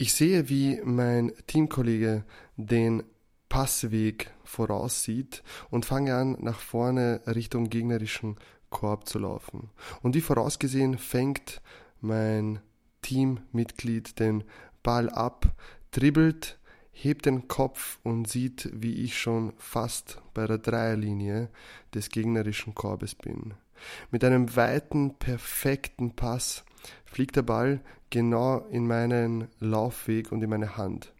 Ich sehe, wie mein Teamkollege den Passweg voraussieht und fange an, nach vorne Richtung gegnerischen Korb zu laufen. Und wie vorausgesehen fängt mein Teammitglied den Ball ab, dribbelt, hebt den Kopf und sieht, wie ich schon fast bei der Dreierlinie des gegnerischen Korbes bin. Mit einem weiten, perfekten Pass fliegt der Ball genau in meinen Laufweg und in meine Hand.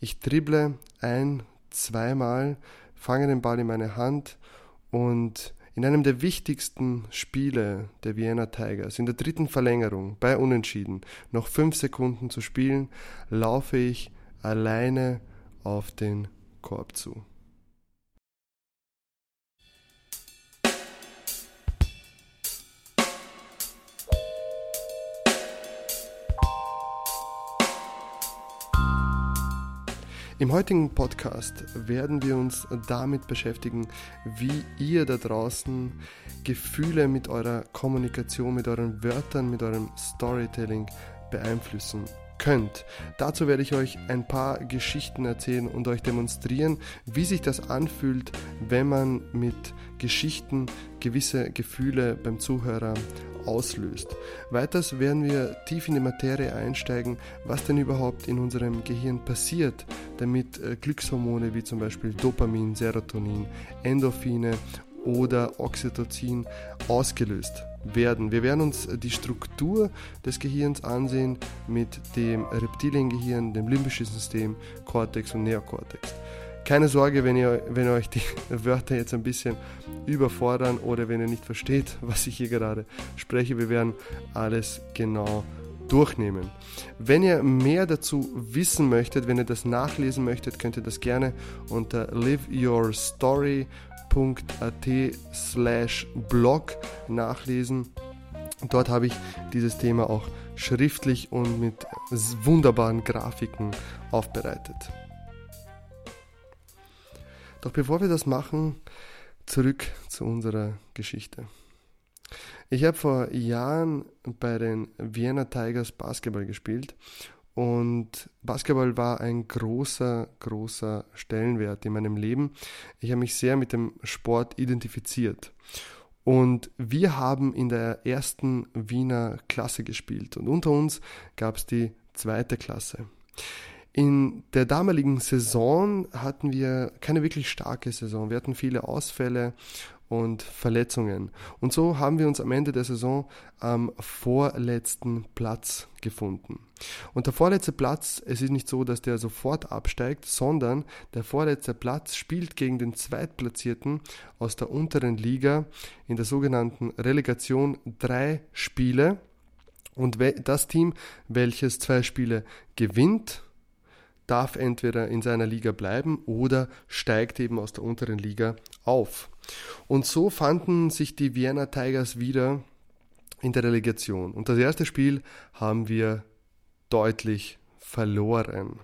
Ich dribble ein, zweimal, fange den Ball in meine Hand und in einem der wichtigsten Spiele der Vienna Tigers, in der dritten Verlängerung, bei Unentschieden, noch fünf Sekunden zu spielen, laufe ich alleine auf den Korb zu. Im heutigen Podcast werden wir uns damit beschäftigen, wie ihr da draußen Gefühle mit eurer Kommunikation, mit euren Wörtern, mit eurem Storytelling beeinflussen könnt. Dazu werde ich euch ein paar Geschichten erzählen und euch demonstrieren, wie sich das anfühlt, wenn man mit Geschichten gewisse Gefühle beim Zuhörer auslöst. Weiters werden wir tief in die Materie einsteigen, was denn überhaupt in unserem Gehirn passiert, damit äh, Glückshormone wie zum Beispiel Dopamin, Serotonin, Endorphine oder Oxytocin ausgelöst werden. Wir werden uns die Struktur des Gehirns ansehen mit dem Reptiliengehirn, dem limbischen System, Cortex und Neokortex. Keine Sorge, wenn ihr, wenn euch die Wörter jetzt ein bisschen überfordern oder wenn ihr nicht versteht, was ich hier gerade spreche. Wir werden alles genau durchnehmen. Wenn ihr mehr dazu wissen möchtet, wenn ihr das nachlesen möchtet, könnt ihr das gerne unter liveyourstory.at slash blog nachlesen. Dort habe ich dieses Thema auch schriftlich und mit wunderbaren Grafiken aufbereitet. Doch bevor wir das machen, zurück zu unserer Geschichte. Ich habe vor Jahren bei den Vienna Tigers Basketball gespielt und Basketball war ein großer, großer Stellenwert in meinem Leben. Ich habe mich sehr mit dem Sport identifiziert. Und wir haben in der ersten Wiener Klasse gespielt und unter uns gab es die zweite Klasse. In der damaligen Saison hatten wir keine wirklich starke Saison. Wir hatten viele Ausfälle und Verletzungen. Und so haben wir uns am Ende der Saison am vorletzten Platz gefunden. Und der vorletzte Platz, es ist nicht so, dass der sofort absteigt, sondern der vorletzte Platz spielt gegen den Zweitplatzierten aus der unteren Liga in der sogenannten Relegation drei Spiele. Und das Team, welches zwei Spiele gewinnt, darf entweder in seiner Liga bleiben oder steigt eben aus der unteren Liga auf. Und so fanden sich die Vienna Tigers wieder in der Relegation. Und das erste Spiel haben wir deutlich verloren.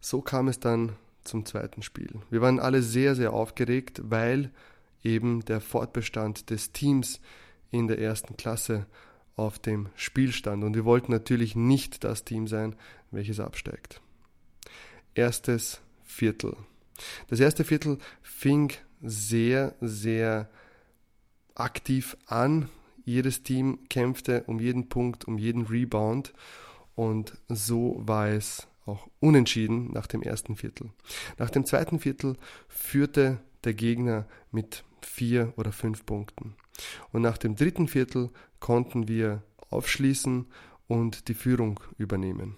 So kam es dann zum zweiten Spiel. Wir waren alle sehr, sehr aufgeregt, weil eben der Fortbestand des Teams in der ersten Klasse auf dem Spiel stand. Und wir wollten natürlich nicht das Team sein, welches absteigt erstes Viertel. Das erste Viertel fing sehr, sehr aktiv an. Jedes Team kämpfte um jeden Punkt, um jeden Rebound und so war es auch unentschieden nach dem ersten Viertel. Nach dem zweiten Viertel führte der Gegner mit vier oder fünf Punkten. Und nach dem dritten Viertel konnten wir aufschließen und die Führung übernehmen.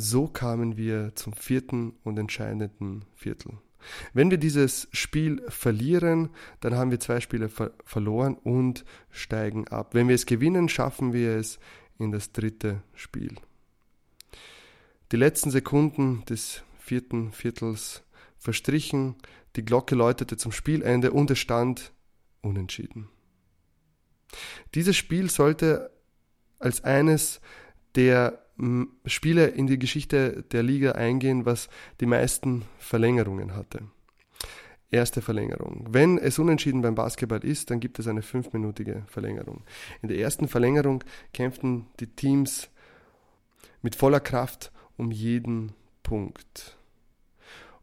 So kamen wir zum vierten und entscheidenden Viertel. Wenn wir dieses Spiel verlieren, dann haben wir zwei Spiele ver verloren und steigen ab. Wenn wir es gewinnen, schaffen wir es in das dritte Spiel. Die letzten Sekunden des vierten Viertels verstrichen, die Glocke läutete zum Spielende und es stand unentschieden. Dieses Spiel sollte als eines der Spiele in die Geschichte der Liga eingehen, was die meisten Verlängerungen hatte. Erste Verlängerung. Wenn es unentschieden beim Basketball ist, dann gibt es eine fünfminütige Verlängerung. In der ersten Verlängerung kämpften die Teams mit voller Kraft um jeden Punkt.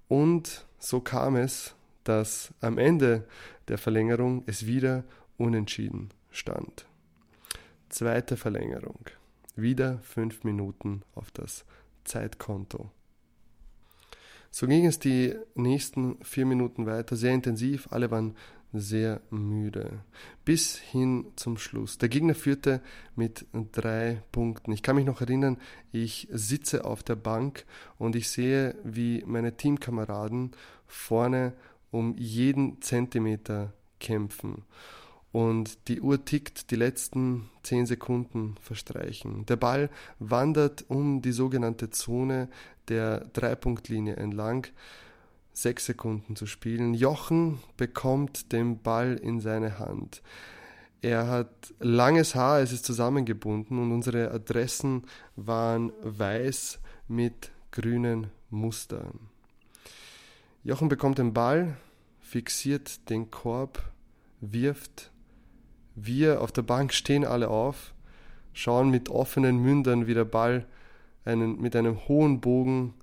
Und so kam es, dass am Ende der Verlängerung es wieder unentschieden stand. Zweite Verlängerung. Wieder fünf Minuten auf das Zeitkonto. So ging es die nächsten vier Minuten weiter, sehr intensiv. Alle waren sehr müde. Bis hin zum Schluss. Der Gegner führte mit drei Punkten. Ich kann mich noch erinnern, ich sitze auf der Bank und ich sehe, wie meine Teamkameraden vorne um jeden Zentimeter kämpfen. Und die Uhr tickt, die letzten zehn Sekunden verstreichen. Der Ball wandert um die sogenannte Zone der Dreipunktlinie entlang sechs Sekunden zu spielen. Jochen bekommt den Ball in seine Hand. Er hat langes Haar, es ist zusammengebunden und unsere Adressen waren weiß mit grünen Mustern. Jochen bekommt den Ball, fixiert den Korb, wirft. Wir auf der Bank stehen alle auf, schauen mit offenen Mündern, wie der Ball einen, mit einem hohen Bogen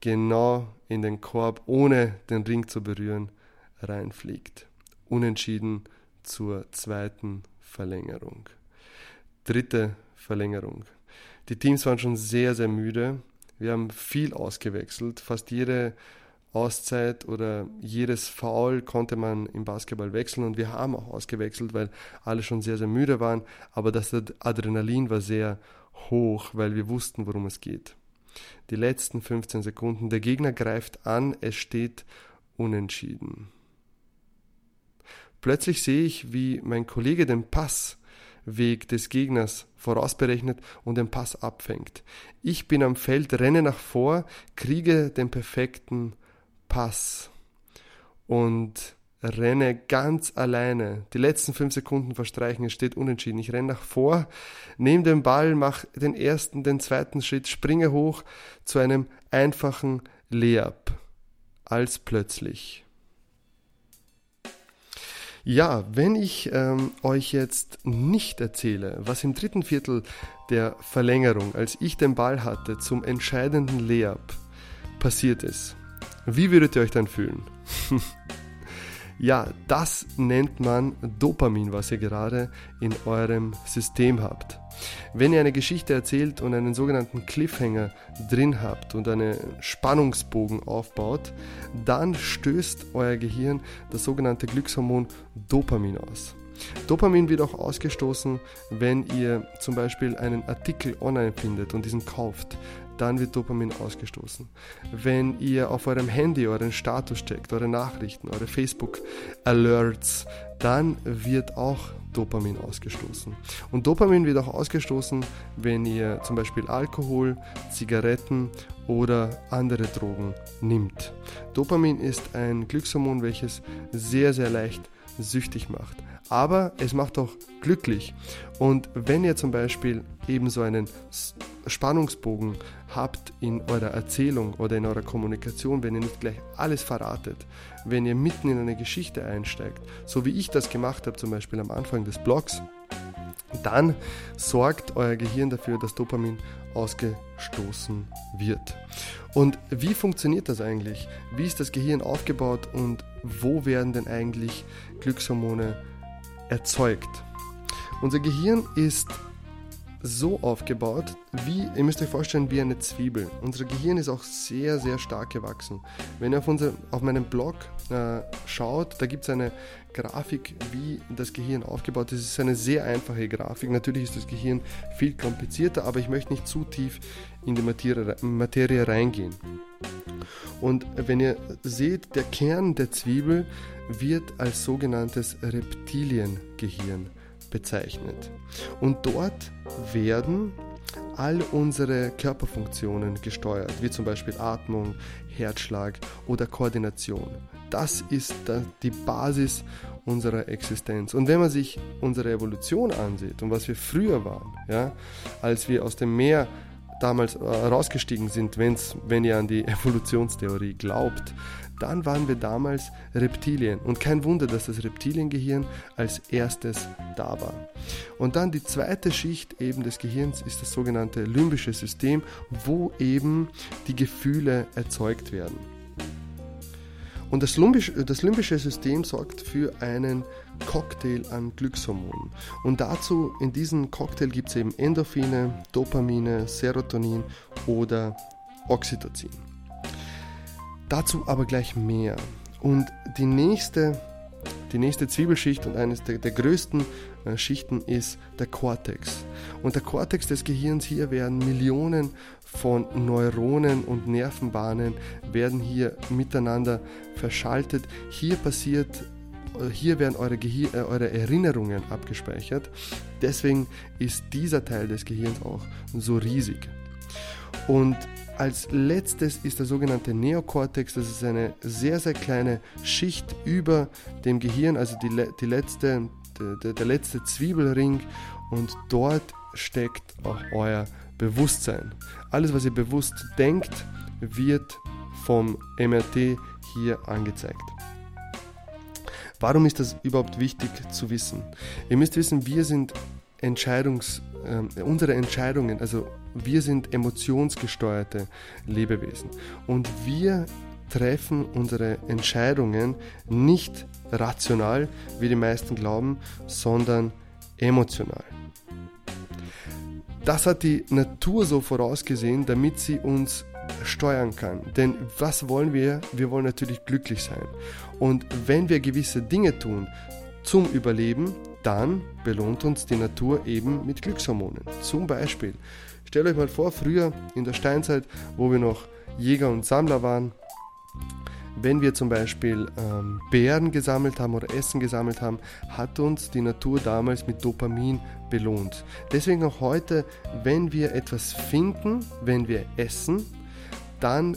genau in den Korb, ohne den Ring zu berühren, reinfliegt. Unentschieden zur zweiten Verlängerung. Dritte Verlängerung. Die Teams waren schon sehr, sehr müde. Wir haben viel ausgewechselt. Fast jede Auszeit oder jedes Foul konnte man im Basketball wechseln und wir haben auch ausgewechselt, weil alle schon sehr, sehr müde waren. Aber das Adrenalin war sehr hoch, weil wir wussten, worum es geht. Die letzten 15 Sekunden. Der Gegner greift an, es steht unentschieden. Plötzlich sehe ich, wie mein Kollege den Passweg des Gegners vorausberechnet und den Pass abfängt. Ich bin am Feld, renne nach vor, kriege den perfekten Pass und renne ganz alleine. Die letzten fünf Sekunden verstreichen, es steht unentschieden. Ich renne nach vor, nehme den Ball, mache den ersten, den zweiten Schritt, springe hoch zu einem einfachen Layup. Als plötzlich. Ja, wenn ich ähm, euch jetzt nicht erzähle, was im dritten Viertel der Verlängerung, als ich den Ball hatte, zum entscheidenden Layup passiert ist, wie würdet ihr euch dann fühlen? Ja, das nennt man Dopamin, was ihr gerade in eurem System habt. Wenn ihr eine Geschichte erzählt und einen sogenannten Cliffhanger drin habt und einen Spannungsbogen aufbaut, dann stößt euer Gehirn das sogenannte Glückshormon Dopamin aus. Dopamin wird auch ausgestoßen, wenn ihr zum Beispiel einen Artikel online findet und diesen kauft dann wird Dopamin ausgestoßen. Wenn ihr auf eurem Handy euren Status checkt, eure Nachrichten, eure Facebook-Alerts, dann wird auch Dopamin ausgestoßen. Und Dopamin wird auch ausgestoßen, wenn ihr zum Beispiel Alkohol, Zigaretten oder andere Drogen nimmt. Dopamin ist ein Glückshormon, welches sehr, sehr leicht süchtig macht aber es macht auch glücklich. Und wenn ihr zum Beispiel eben so einen Spannungsbogen habt in eurer Erzählung oder in eurer Kommunikation, wenn ihr nicht gleich alles verratet, wenn ihr mitten in eine Geschichte einsteigt, so wie ich das gemacht habe, zum Beispiel am Anfang des Blogs, dann sorgt euer Gehirn dafür, dass Dopamin ausgestoßen wird. Und wie funktioniert das eigentlich? Wie ist das Gehirn aufgebaut und wo werden denn eigentlich Glückshormone erzeugt. Unser Gehirn ist so aufgebaut, wie, ihr müsst euch vorstellen, wie eine Zwiebel. Unser Gehirn ist auch sehr, sehr stark gewachsen. Wenn ihr auf, unser, auf meinem Blog äh, schaut, da gibt es eine Grafik, wie das Gehirn aufgebaut ist. Es ist eine sehr einfache Grafik. Natürlich ist das Gehirn viel komplizierter, aber ich möchte nicht zu tief in die Materie, Materie reingehen. Und wenn ihr seht, der Kern der Zwiebel wird als sogenanntes Reptiliengehirn bezeichnet. Und dort werden all unsere Körperfunktionen gesteuert, wie zum Beispiel Atmung, Herzschlag oder Koordination. Das ist die Basis unserer Existenz. Und wenn man sich unsere Evolution ansieht und was wir früher waren, ja, als wir aus dem Meer damals äh, rausgestiegen sind, wenn's, wenn ihr an die Evolutionstheorie glaubt, dann waren wir damals Reptilien. Und kein Wunder, dass das Reptiliengehirn als erstes da war. Und dann die zweite Schicht eben des Gehirns ist das sogenannte limbische System, wo eben die Gefühle erzeugt werden. Und das limbische, das limbische System sorgt für einen Cocktail an Glückshormonen. Und dazu, in diesem Cocktail gibt es eben Endorphine, Dopamine, Serotonin oder Oxytocin. Dazu aber gleich mehr. Und die nächste, die nächste Zwiebelschicht und eines der, der größten Schichten ist der Cortex. Und der Cortex des Gehirns, hier werden Millionen von Neuronen und Nervenbahnen werden hier miteinander verschaltet. Hier passiert äh, hier werden eure, Gehir äh, eure Erinnerungen abgespeichert. Deswegen ist dieser Teil des Gehirns auch so riesig. Und als letztes ist der sogenannte Neokortex. Das ist eine sehr, sehr kleine Schicht über dem Gehirn, also die, die letzte, der, der letzte Zwiebelring. Und dort steckt auch euer Bewusstsein. Alles, was ihr bewusst denkt, wird vom MRT hier angezeigt. Warum ist das überhaupt wichtig zu wissen? Ihr müsst wissen, wir sind Entscheidungs, äh, unsere Entscheidungen, also wir sind emotionsgesteuerte Lebewesen und wir treffen unsere Entscheidungen nicht rational, wie die meisten glauben, sondern emotional. Das hat die Natur so vorausgesehen, damit sie uns steuern kann. Denn was wollen wir? Wir wollen natürlich glücklich sein. Und wenn wir gewisse Dinge tun zum Überleben, dann belohnt uns die Natur eben mit Glückshormonen. Zum Beispiel, stellt euch mal vor, früher in der Steinzeit, wo wir noch Jäger und Sammler waren, wenn wir zum Beispiel ähm, Beeren gesammelt haben oder Essen gesammelt haben, hat uns die Natur damals mit Dopamin belohnt. Deswegen auch heute, wenn wir etwas finden, wenn wir essen, dann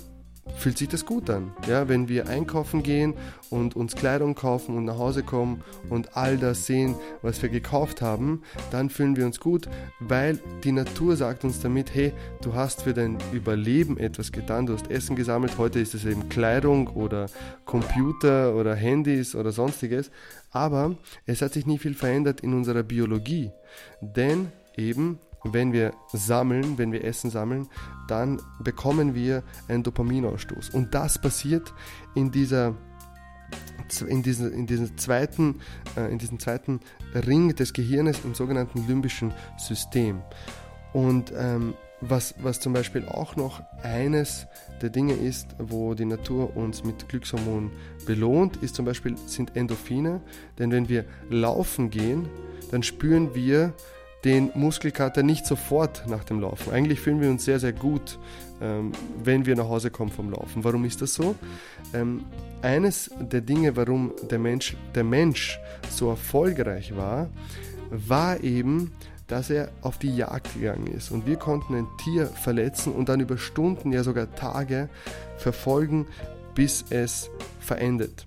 fühlt sich das gut an. Ja, wenn wir einkaufen gehen und uns Kleidung kaufen und nach Hause kommen und all das sehen, was wir gekauft haben, dann fühlen wir uns gut, weil die Natur sagt uns damit, hey, du hast für dein Überleben etwas getan, du hast Essen gesammelt, heute ist es eben Kleidung oder Computer oder Handys oder sonstiges, aber es hat sich nie viel verändert in unserer Biologie, denn eben wenn wir sammeln, wenn wir Essen sammeln, dann bekommen wir einen Dopaminausstoß. Und das passiert in dieser in diesem, in diesem, zweiten, äh, in diesem zweiten Ring des Gehirnes im sogenannten limbischen System. Und ähm, was, was zum Beispiel auch noch eines der Dinge ist, wo die Natur uns mit Glückshormonen belohnt, ist zum Beispiel sind Endorphine. Denn wenn wir laufen gehen, dann spüren wir den Muskelkater nicht sofort nach dem Laufen. Eigentlich fühlen wir uns sehr, sehr gut, ähm, wenn wir nach Hause kommen vom Laufen. Warum ist das so? Ähm, eines der Dinge, warum der Mensch, der Mensch so erfolgreich war, war eben, dass er auf die Jagd gegangen ist. Und wir konnten ein Tier verletzen und dann über Stunden, ja sogar Tage verfolgen, bis es verendet.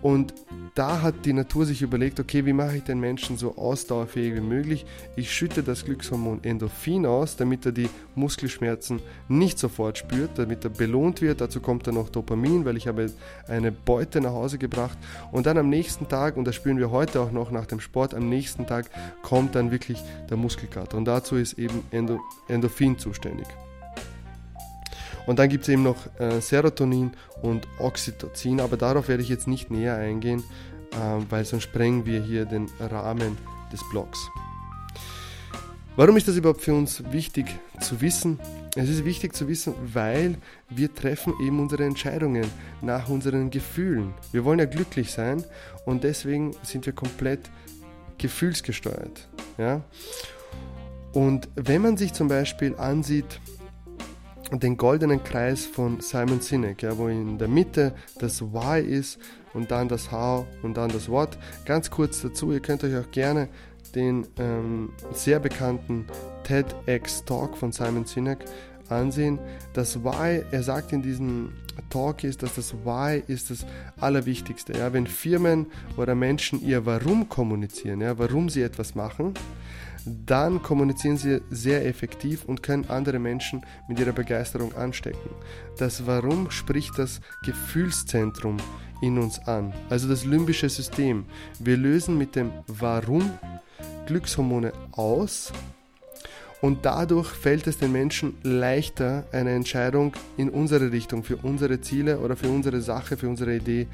Und da hat die Natur sich überlegt, okay, wie mache ich den Menschen so ausdauerfähig wie möglich? Ich schütte das Glückshormon Endorphin aus, damit er die Muskelschmerzen nicht sofort spürt, damit er belohnt wird. Dazu kommt dann noch Dopamin, weil ich habe eine Beute nach Hause gebracht. Und dann am nächsten Tag, und das spüren wir heute auch noch nach dem Sport, am nächsten Tag kommt dann wirklich der Muskelkater. Und dazu ist eben Endo Endorphin zuständig. Und dann gibt es eben noch äh, Serotonin und Oxytocin, aber darauf werde ich jetzt nicht näher eingehen, äh, weil sonst sprengen wir hier den Rahmen des Blogs. Warum ist das überhaupt für uns wichtig zu wissen? Es ist wichtig zu wissen, weil wir treffen eben unsere Entscheidungen nach unseren Gefühlen. Wir wollen ja glücklich sein und deswegen sind wir komplett gefühlsgesteuert. Ja? Und wenn man sich zum Beispiel ansieht, den goldenen Kreis von Simon Sinek, ja, wo in der Mitte das Why ist und dann das How und dann das What. Ganz kurz dazu, ihr könnt euch auch gerne den ähm, sehr bekannten TEDx Talk von Simon Sinek ansehen. Das Why, er sagt in diesem Talk ist, dass das Why ist das Allerwichtigste. Ja? Wenn Firmen oder Menschen ihr Warum kommunizieren, ja, warum sie etwas machen, dann kommunizieren sie sehr effektiv und können andere Menschen mit ihrer Begeisterung anstecken. Das Warum spricht das Gefühlszentrum in uns an, also das limbische System. Wir lösen mit dem Warum Glückshormone aus und dadurch fällt es den Menschen leichter, eine Entscheidung in unsere Richtung, für unsere Ziele oder für unsere Sache, für unsere Idee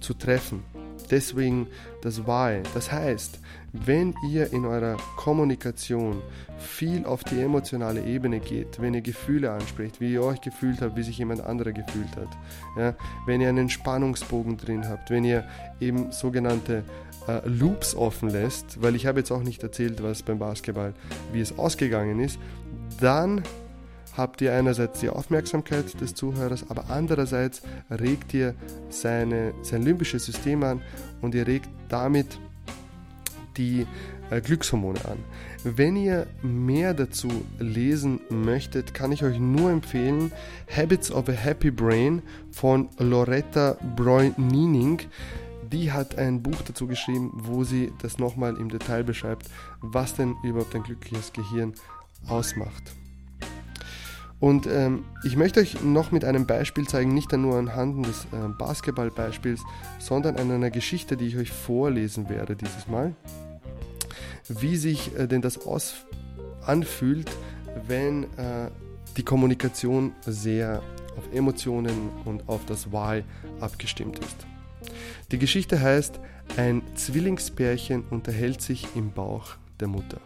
zu treffen. Deswegen das Why. Das heißt, wenn ihr in eurer Kommunikation viel auf die emotionale Ebene geht, wenn ihr Gefühle anspricht, wie ihr euch gefühlt habt, wie sich jemand anderer gefühlt hat, ja, wenn ihr einen Spannungsbogen drin habt, wenn ihr eben sogenannte äh, Loops offen lässt, weil ich habe jetzt auch nicht erzählt, was beim Basketball, wie es ausgegangen ist, dann habt ihr einerseits die Aufmerksamkeit des Zuhörers, aber andererseits regt ihr seine, sein limbisches System an und ihr regt damit die äh, Glückshormone an. Wenn ihr mehr dazu lesen möchtet, kann ich euch nur empfehlen Habits of a Happy Brain von Loretta Breuning. Die hat ein Buch dazu geschrieben, wo sie das nochmal im Detail beschreibt, was denn überhaupt ein glückliches Gehirn ausmacht. Und ähm, ich möchte euch noch mit einem Beispiel zeigen, nicht nur anhand des äh, Basketballbeispiels, sondern an einer Geschichte, die ich euch vorlesen werde dieses Mal, wie sich äh, denn das aus anfühlt, wenn äh, die Kommunikation sehr auf Emotionen und auf das Why abgestimmt ist. Die Geschichte heißt, ein Zwillingspärchen unterhält sich im Bauch der Mutter.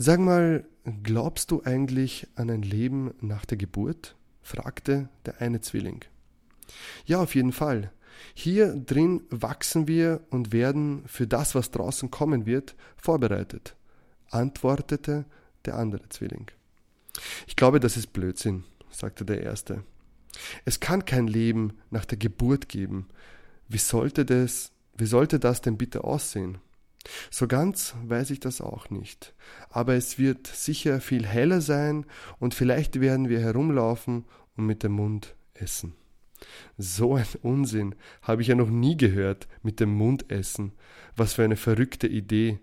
Sag mal, glaubst du eigentlich an ein Leben nach der Geburt? fragte der eine Zwilling. Ja, auf jeden Fall. Hier drin wachsen wir und werden für das, was draußen kommen wird, vorbereitet, antwortete der andere Zwilling. Ich glaube, das ist Blödsinn, sagte der erste. Es kann kein Leben nach der Geburt geben. Wie sollte das, wie sollte das denn bitte aussehen? So ganz weiß ich das auch nicht. Aber es wird sicher viel heller sein und vielleicht werden wir herumlaufen und mit dem Mund essen. So ein Unsinn habe ich ja noch nie gehört mit dem Mund essen. Was für eine verrückte Idee.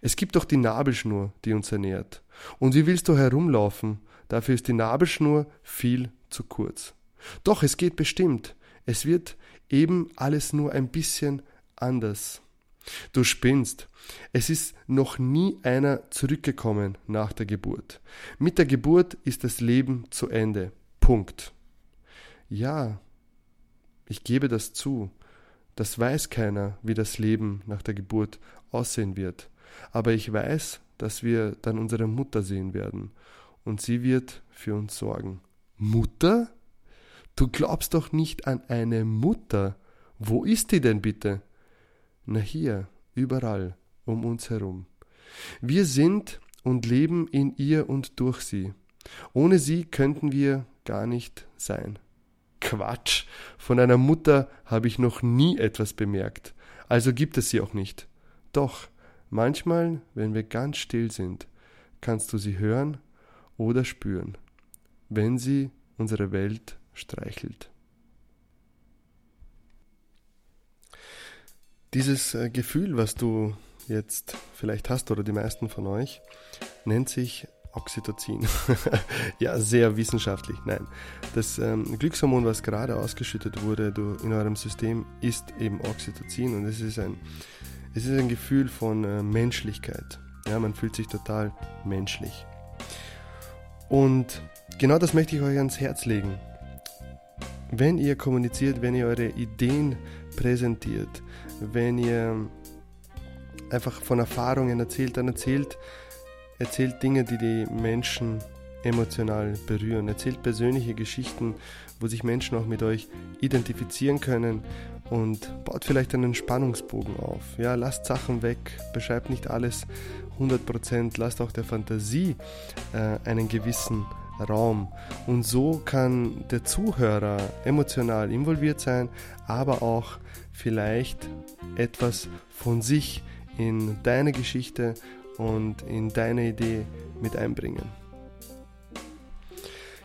Es gibt doch die Nabelschnur, die uns ernährt. Und wie willst du herumlaufen? Dafür ist die Nabelschnur viel zu kurz. Doch, es geht bestimmt. Es wird eben alles nur ein bisschen anders. Du spinnst. Es ist noch nie einer zurückgekommen nach der Geburt. Mit der Geburt ist das Leben zu Ende. Punkt. Ja, ich gebe das zu. Das weiß keiner, wie das Leben nach der Geburt aussehen wird. Aber ich weiß, dass wir dann unsere Mutter sehen werden. Und sie wird für uns sorgen. Mutter? Du glaubst doch nicht an eine Mutter. Wo ist die denn bitte? Na hier, überall, um uns herum. Wir sind und leben in ihr und durch sie. Ohne sie könnten wir gar nicht sein. Quatsch, von einer Mutter habe ich noch nie etwas bemerkt, also gibt es sie auch nicht. Doch, manchmal, wenn wir ganz still sind, kannst du sie hören oder spüren, wenn sie unsere Welt streichelt. Dieses äh, Gefühl, was du jetzt vielleicht hast oder die meisten von euch, nennt sich Oxytocin. ja, sehr wissenschaftlich. Nein, das ähm, Glückshormon, was gerade ausgeschüttet wurde in eurem System, ist eben Oxytocin und es ist ein, es ist ein Gefühl von äh, Menschlichkeit. Ja, man fühlt sich total menschlich. Und genau das möchte ich euch ans Herz legen. Wenn ihr kommuniziert, wenn ihr eure Ideen präsentiert, wenn ihr einfach von Erfahrungen erzählt, dann erzählt, erzählt Dinge, die die Menschen emotional berühren. Erzählt persönliche Geschichten, wo sich Menschen auch mit euch identifizieren können und baut vielleicht einen Spannungsbogen auf. Ja, lasst Sachen weg, beschreibt nicht alles 100%, lasst auch der Fantasie äh, einen gewissen Raum. Und so kann der Zuhörer emotional involviert sein, aber auch vielleicht etwas von sich in deine Geschichte und in deine Idee mit einbringen.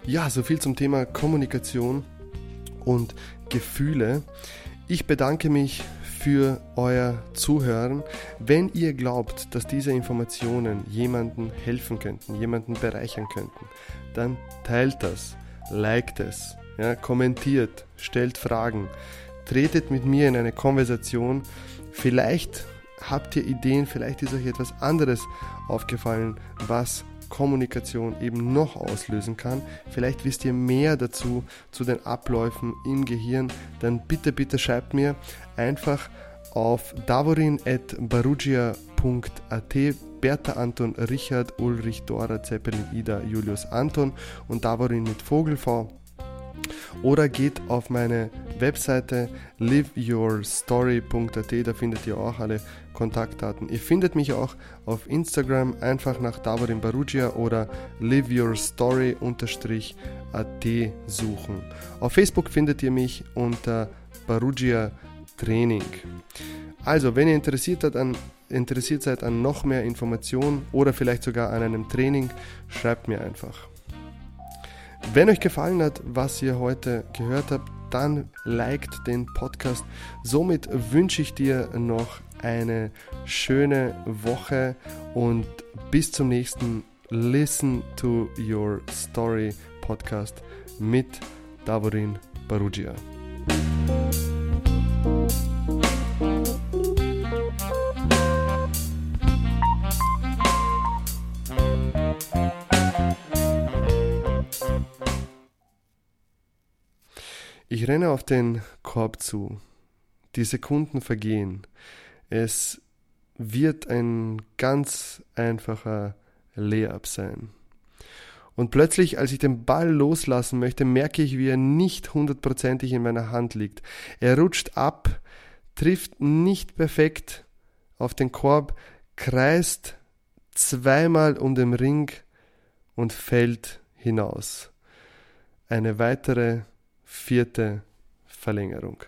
Ja, so viel zum Thema Kommunikation und Gefühle. Ich bedanke mich für euer Zuhören. Wenn ihr glaubt, dass diese Informationen jemandem helfen könnten, jemanden bereichern könnten, dann teilt das, liked es, ja, kommentiert, stellt Fragen, tretet mit mir in eine Konversation. Vielleicht habt ihr Ideen, vielleicht ist euch etwas anderes aufgefallen, was Kommunikation eben noch auslösen kann. Vielleicht wisst ihr mehr dazu, zu den Abläufen im Gehirn, dann bitte, bitte schreibt mir einfach auf davorin.barugia.at Bertha Anton Richard Ulrich Dora Zeppelin Ida Julius Anton und Davorin mit Vogel V oder geht auf meine Webseite liveyourstory.at, da findet ihr auch alle Kontaktdaten. Ihr findet mich auch auf Instagram einfach nach Davorin Barugia oder liveyourstory-at suchen. Auf Facebook findet ihr mich unter Barugia Training. Also, wenn ihr interessiert, an, interessiert seid an noch mehr Informationen oder vielleicht sogar an einem Training, schreibt mir einfach. Wenn euch gefallen hat, was ihr heute gehört habt, dann liked den Podcast. Somit wünsche ich dir noch eine schöne Woche und bis zum nächsten Listen to Your Story Podcast mit Davorin Barugia. Ich renne auf den Korb zu. Die Sekunden vergehen. Es wird ein ganz einfacher Layup sein. Und plötzlich, als ich den Ball loslassen möchte, merke ich, wie er nicht hundertprozentig in meiner Hand liegt. Er rutscht ab, trifft nicht perfekt auf den Korb, kreist zweimal um den Ring und fällt hinaus. Eine weitere vierte Verlängerung.